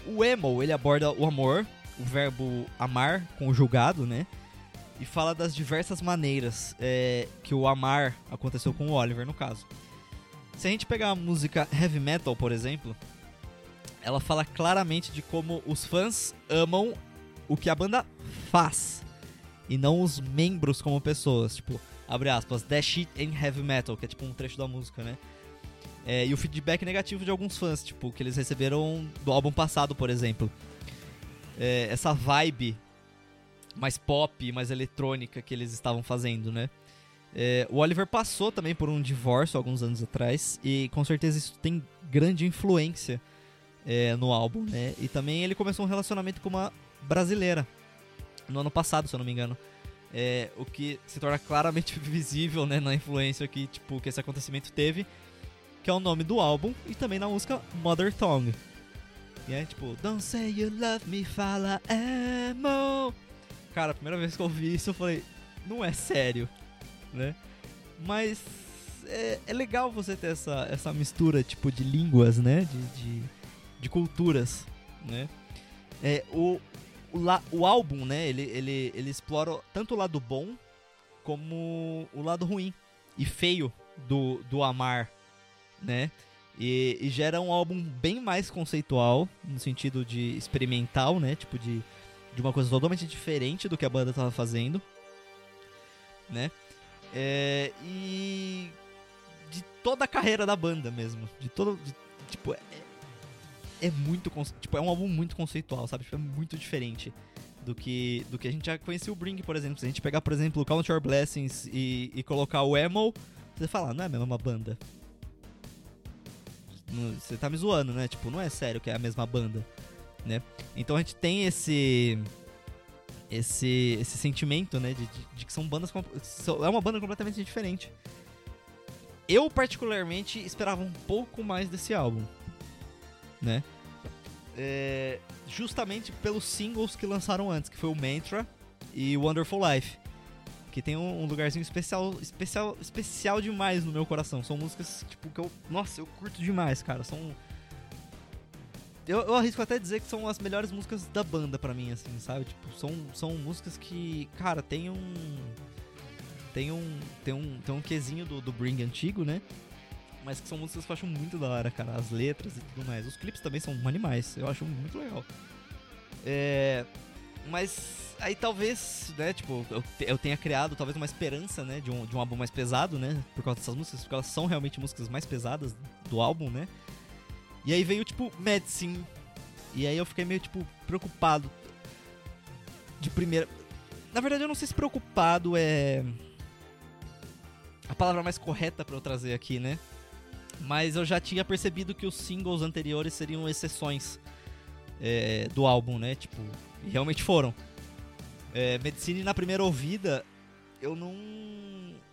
O emo, ele aborda o amor, o verbo amar conjugado, né? E fala das diversas maneiras é, que o amar aconteceu com o Oliver, no caso. Se a gente pegar a música heavy metal, por exemplo, ela fala claramente de como os fãs amam o que a banda faz e não os membros como pessoas. Tipo, abre aspas, That Shit in Heavy Metal, que é tipo um trecho da música, né? É, e o feedback negativo de alguns fãs, tipo, que eles receberam do álbum passado, por exemplo. É, essa vibe mais pop, mais eletrônica que eles estavam fazendo, né? É, o Oliver passou também por um divórcio alguns anos atrás e com certeza isso tem grande influência é, no álbum, né? E também ele começou um relacionamento com uma brasileira, no ano passado, se eu não me engano. É, o que se torna claramente visível né, na influência que, tipo, que esse acontecimento teve, que é o nome do álbum, e também na música Mother Tongue. E é tipo, Don't say you love me, fala emo. Cara, a primeira vez que eu ouvi isso eu falei, não é sério, né? Mas é, é legal você ter essa, essa mistura, tipo, de línguas, né? De, de, de culturas, né? É, o, o, la, o álbum, né, ele, ele, ele explora tanto o lado bom como o lado ruim e feio do, do amar, né? E, e, gera um álbum bem mais conceitual, no sentido de experimental, né? Tipo, de, de uma coisa totalmente diferente do que a banda tava fazendo, né? É, e de toda a carreira da banda mesmo. De todo. De, tipo, é, é muito. Tipo, é um álbum muito conceitual, sabe? Tipo, é muito diferente do que, do que a gente já conhecia o Bring, por exemplo. Se a gente pegar, por exemplo, Count Your Blessings e, e colocar o Emo, você fala, não é a mesma banda. Você tá me zoando, né? Tipo, não é sério que é a mesma banda, né? Então a gente tem esse esse esse sentimento, né, de, de, de que são bandas é uma banda completamente diferente. Eu particularmente esperava um pouco mais desse álbum né? É, justamente pelos singles que lançaram antes, que foi o Mantra e Wonderful Life, que tem um, lugarzinho especial, especial, especial demais no meu coração. São músicas tipo que eu, nossa, eu curto demais, cara. São eu, eu arrisco até dizer que são as melhores músicas da banda para mim, assim, sabe? Tipo, são, são músicas que, cara, tem um tem um tem um tem um quesinho do, do Bring antigo, né? Mas que são músicas que eu acho muito da hora, cara. As letras e tudo mais. Os clipes também são animais, eu acho muito legal. É... Mas aí talvez, né, tipo, eu, eu tenha criado talvez uma esperança, né, de um, de um álbum mais pesado, né, por causa dessas músicas, porque elas são realmente músicas mais pesadas do álbum, né. E aí veio, tipo, Medicine. E aí eu fiquei meio, tipo, preocupado. De primeira. Na verdade, eu não sei se preocupado é. A palavra mais correta para eu trazer aqui, né? Mas eu já tinha percebido que os singles anteriores seriam exceções é, do álbum, né? Tipo, e realmente foram. É, Medicine na primeira ouvida, eu não.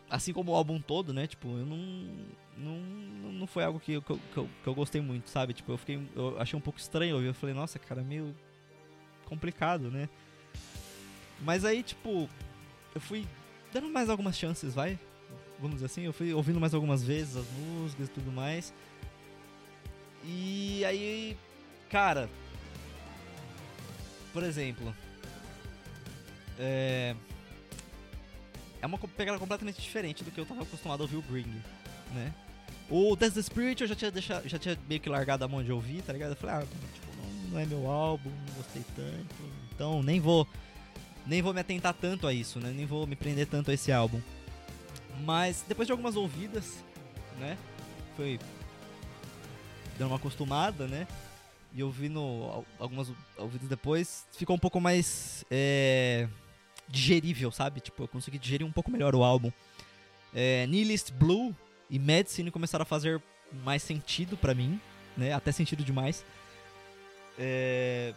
Assim como o álbum todo, né? Tipo, eu não. Não, não foi algo que eu, que, eu, que eu gostei muito, sabe? Tipo, eu fiquei. Eu achei um pouco estranho ouvir. Eu falei, nossa, cara, meio complicado, né? Mas aí, tipo, eu fui dando mais algumas chances, vai? Vamos dizer assim, eu fui ouvindo mais algumas vezes as músicas e tudo mais. E aí, cara, por exemplo, é, é uma pegada completamente diferente do que eu tava acostumado a ouvir o Bring, né? O That's the Spirit eu já tinha, deixado, já tinha meio que largado a mão de ouvir, tá ligado? Eu falei, ah, tipo, não, não é meu álbum, não gostei tanto, então nem vou nem vou me atentar tanto a isso, né? Nem vou me prender tanto a esse álbum. Mas depois de algumas ouvidas, né? Foi dando uma acostumada, né? E ouvindo algumas ouvidas depois, ficou um pouco mais é, digerível, sabe? Tipo, eu consegui digerir um pouco melhor o álbum. É, Nihilist Blue e Medicine começaram a fazer mais sentido para mim, né? Até sentido demais. É,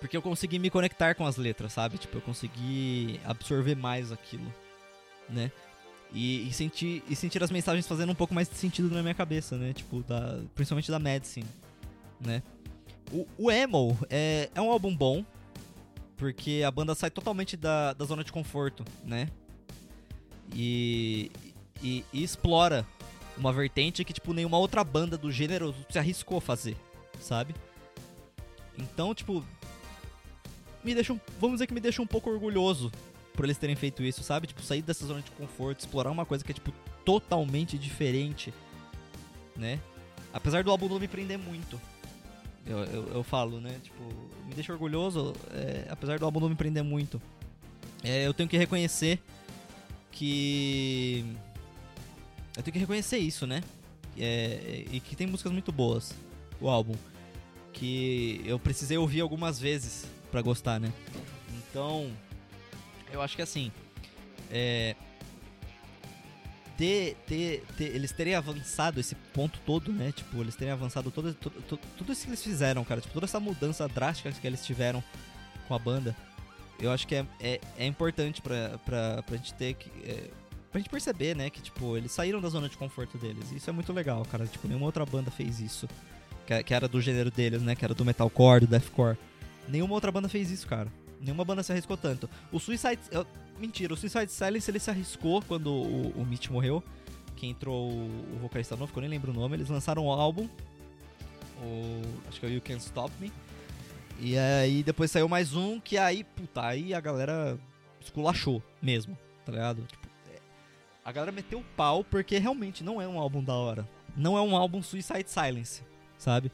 porque eu consegui me conectar com as letras, sabe? Tipo, eu consegui absorver mais aquilo, né? E, e, sentir, e sentir as mensagens fazendo um pouco mais de sentido na minha cabeça, né? Tipo, da, principalmente da Medicine, né? O, o Emo é, é um álbum bom, porque a banda sai totalmente da, da zona de conforto, né? E, e, e, explora uma vertente que, tipo, nenhuma outra banda do gênero se arriscou a fazer, sabe? Então, tipo, me deixa um, vamos dizer que me deixa um pouco orgulhoso por eles terem feito isso, sabe? Tipo, sair dessa zona de conforto, explorar uma coisa que é, tipo, totalmente diferente, né? Apesar do álbum não me prender muito. Eu, eu, eu falo, né? Tipo, me deixa orgulhoso, é, apesar do álbum não me prender muito. É, eu tenho que reconhecer que. Eu tenho que reconhecer isso, né? É, e que tem músicas muito boas, o álbum. Que eu precisei ouvir algumas vezes para gostar, né? Então, eu acho que assim, é, ter, ter, ter, eles terem avançado esse ponto todo, né? Tipo, eles terem avançado todo, todo, tudo isso que eles fizeram, cara. Tipo, toda essa mudança drástica que eles tiveram com a banda. Eu acho que é, é, é importante pra, pra, pra gente ter que. É, pra gente perceber, né? Que, tipo, eles saíram da zona de conforto deles. Isso é muito legal, cara. Tipo, nenhuma outra banda fez isso. Que, que era do gênero deles, né? Que era do metalcore, do deathcore. Nenhuma outra banda fez isso, cara. Nenhuma banda se arriscou tanto. O Suicide. Eu, mentira, o Suicide Silence ele se arriscou quando o, o Mitch morreu. Que entrou o, o vocalista novo, que eu nem lembro o nome. Eles lançaram um álbum. O, acho que é o You Can't Stop Me. E aí depois saiu mais um que aí, puta, aí a galera esculachou mesmo, tá ligado? Tipo, é, a galera meteu o pau porque realmente não é um álbum da hora. Não é um álbum Suicide Silence, sabe?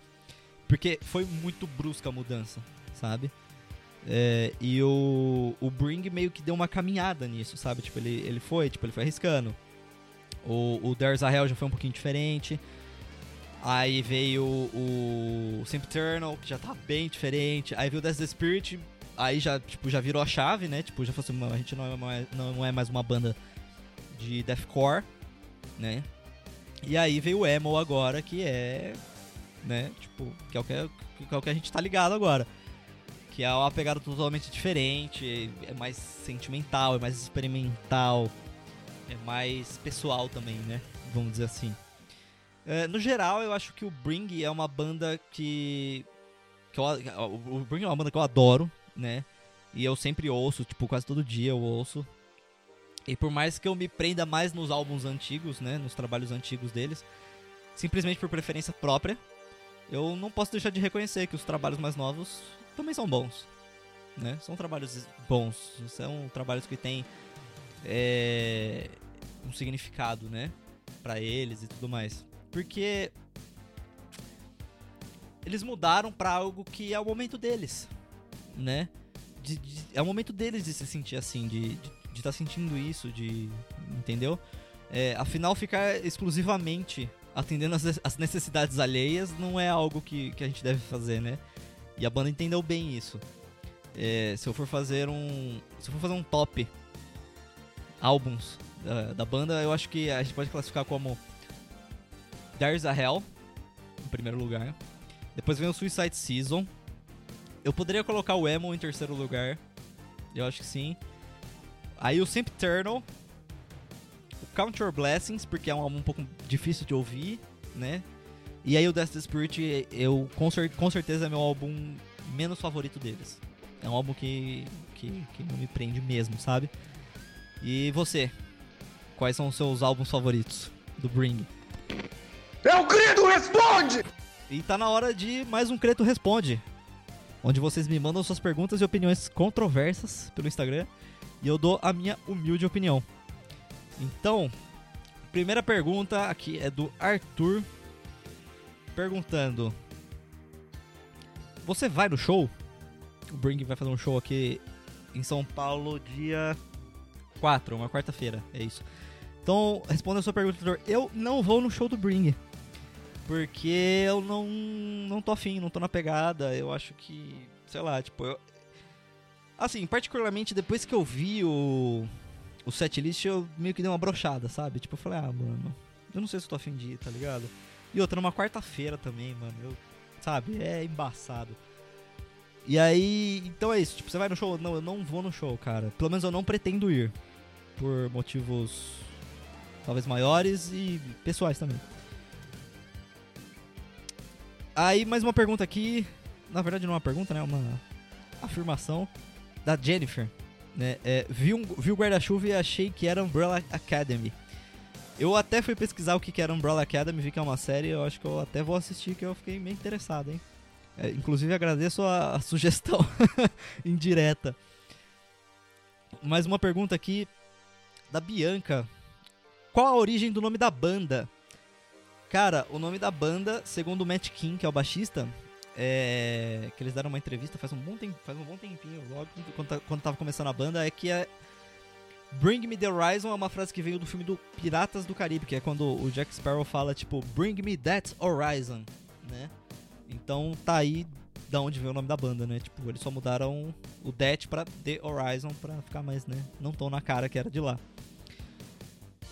Porque foi muito brusca a mudança sabe? É, e o, o Bring meio que deu uma caminhada nisso, sabe? Tipo, ele, ele foi, tipo, ele foi arriscando. O, o There's a Hell já foi um pouquinho diferente. Aí veio o, o Eternal, que já tá bem diferente. Aí veio o Death the Spirit, aí já, tipo, já virou a chave, né? Tipo, já fosse uma, a gente não é, mais, não é mais uma banda de deathcore, né? E aí veio o Emo agora, que é, né? Tipo, que é o que, que, é o que a gente tá ligado agora que é uma pegada totalmente diferente, é mais sentimental, é mais experimental, é mais pessoal também, né? Vamos dizer assim. É, no geral, eu acho que o Bring é uma banda que, que eu, o Bring é uma banda que eu adoro, né? E eu sempre ouço, tipo, quase todo dia eu ouço. E por mais que eu me prenda mais nos álbuns antigos, né? Nos trabalhos antigos deles, simplesmente por preferência própria, eu não posso deixar de reconhecer que os trabalhos mais novos também são bons. Né? São trabalhos bons, são trabalhos que têm é, um significado, né? Pra eles e tudo mais. Porque eles mudaram para algo que é o momento deles, né? de, de, é o momento deles de se sentir assim, de estar tá sentindo isso, de. Entendeu? É, afinal, ficar exclusivamente atendendo as, necessidades alheias não é algo que, que a gente deve fazer, né? E a banda entendeu bem isso. É, se eu for fazer um. Se eu for fazer um top álbuns da, da, banda, eu acho que a gente pode classificar como There's a Hell, em primeiro lugar. Depois vem o Suicide Season. Eu poderia colocar o Emo em terceiro lugar. Eu acho que sim. Aí o Sempiternal. O Count Your Blessings, porque é um álbum um pouco difícil de ouvir, né? E aí o Death the Spirit, eu com, cer com certeza é meu álbum menos favorito deles. É um álbum que, que, que não me prende mesmo, sabe? E você? Quais são os seus álbuns favoritos do Bring? É o Credo Responde! E tá na hora de mais um Creto Responde. Onde vocês me mandam suas perguntas e opiniões controversas pelo Instagram. E eu dou a minha humilde opinião. Então, primeira pergunta aqui é do Arthur. Perguntando: Você vai no show? O Bring vai fazer um show aqui em São Paulo dia 4, uma quarta-feira, é isso. Então, respondendo a sua pergunta, eu não vou no show do Bring. Porque eu não, não tô afim, não tô na pegada. Eu acho que, sei lá, tipo, eu, assim, particularmente depois que eu vi o, o setlist, eu meio que dei uma brochada, sabe? Tipo, eu falei, ah, mano, eu não sei se eu tô afim de ir, tá ligado? E outra, numa quarta-feira também, mano, eu, sabe? É embaçado. E aí, então é isso, tipo, você vai no show? Não, eu não vou no show, cara. Pelo menos eu não pretendo ir. Por motivos talvez maiores e pessoais também. Aí, mais uma pergunta aqui. Na verdade, não é uma pergunta, né? É uma afirmação da Jennifer. Né? É, vi, um, vi o guarda-chuva e achei que era Umbrella Academy. Eu até fui pesquisar o que era Umbrella Academy, vi que é uma série, eu acho que eu até vou assistir, que eu fiquei meio interessado, hein? É, inclusive agradeço a, a sugestão indireta. Mais uma pergunta aqui da Bianca. Qual a origem do nome da banda? Cara, o nome da banda, segundo o Matt King, que é o baixista, é, que eles deram uma entrevista faz um bom, tempo, faz um bom tempinho, logo quando, quando tava começando a banda, é que é Bring Me The Horizon é uma frase que veio do filme do Piratas do Caribe, que é quando o Jack Sparrow fala, tipo, Bring Me That Horizon, né? Então tá aí da onde veio o nome da banda, né? Tipo, eles só mudaram o That pra The Horizon pra ficar mais, né? Não tão na cara que era de lá.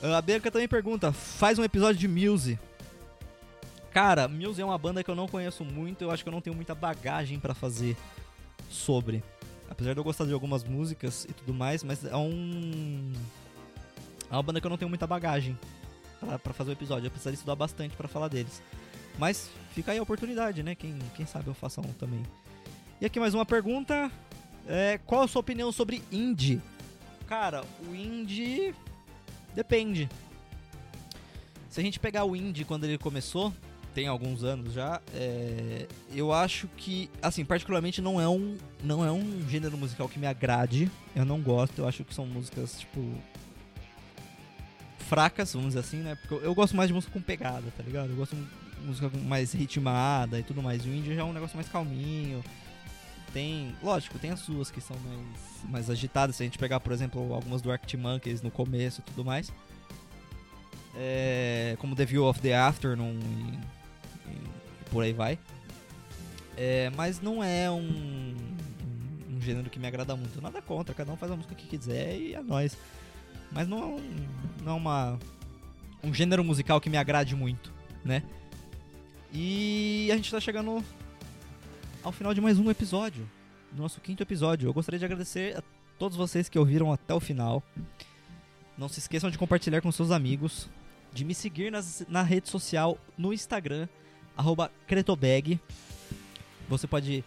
A Bianca também pergunta, faz um episódio de Muse. Cara, Muse é uma banda que eu não conheço muito, eu acho que eu não tenho muita bagagem para fazer sobre. Apesar de eu gostar de algumas músicas e tudo mais, mas é um. É uma banda que eu não tenho muita bagagem para fazer o episódio. Eu precisaria estudar bastante para falar deles. Mas fica aí a oportunidade, né? Quem, quem sabe eu faça um também. E aqui mais uma pergunta. É, qual a sua opinião sobre indie? Cara, o indie depende. Se a gente pegar o indie quando ele começou, tem alguns anos já, é, eu acho que, assim, particularmente não é um não é um gênero musical que me agrade. Eu não gosto, eu acho que são músicas tipo fracas, vamos dizer assim, né? Porque eu, eu gosto mais de música com pegada, tá ligado? Eu gosto de música mais ritmada e tudo mais. O indie já é um negócio mais calminho. Tem, lógico, tem as suas que são mais, mais agitadas. Se a gente pegar, por exemplo, algumas do Arctic Monkeys no começo e tudo mais. É, como The View of the Afternoon por aí vai. É, mas não é um, um, um, gênero que me agrada muito. Nada contra, cada um faz a música que quiser e é nóis. Mas não é, um, não é uma, um gênero musical que me agrade muito, né? E a gente tá chegando ao final de mais um episódio. Nosso quinto episódio. Eu gostaria de agradecer a todos vocês que ouviram até o final. Não se esqueçam de compartilhar com seus amigos, de me seguir nas, na rede social, no Instagram, arroba Cretobag. Você pode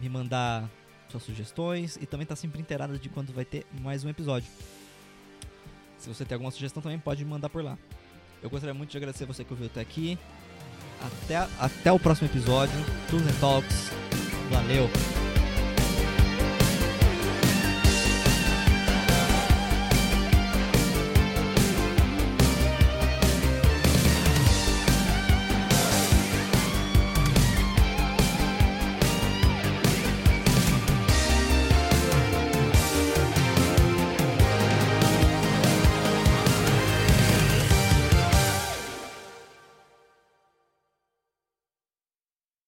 me mandar suas sugestões e também tá sempre inteirado de quando vai ter mais um episódio. Se você tem alguma sugestão também pode me mandar por lá. Eu gostaria muito de agradecer você que ouviu até aqui. Até, até o próximo episódio. And Talks. Valeu!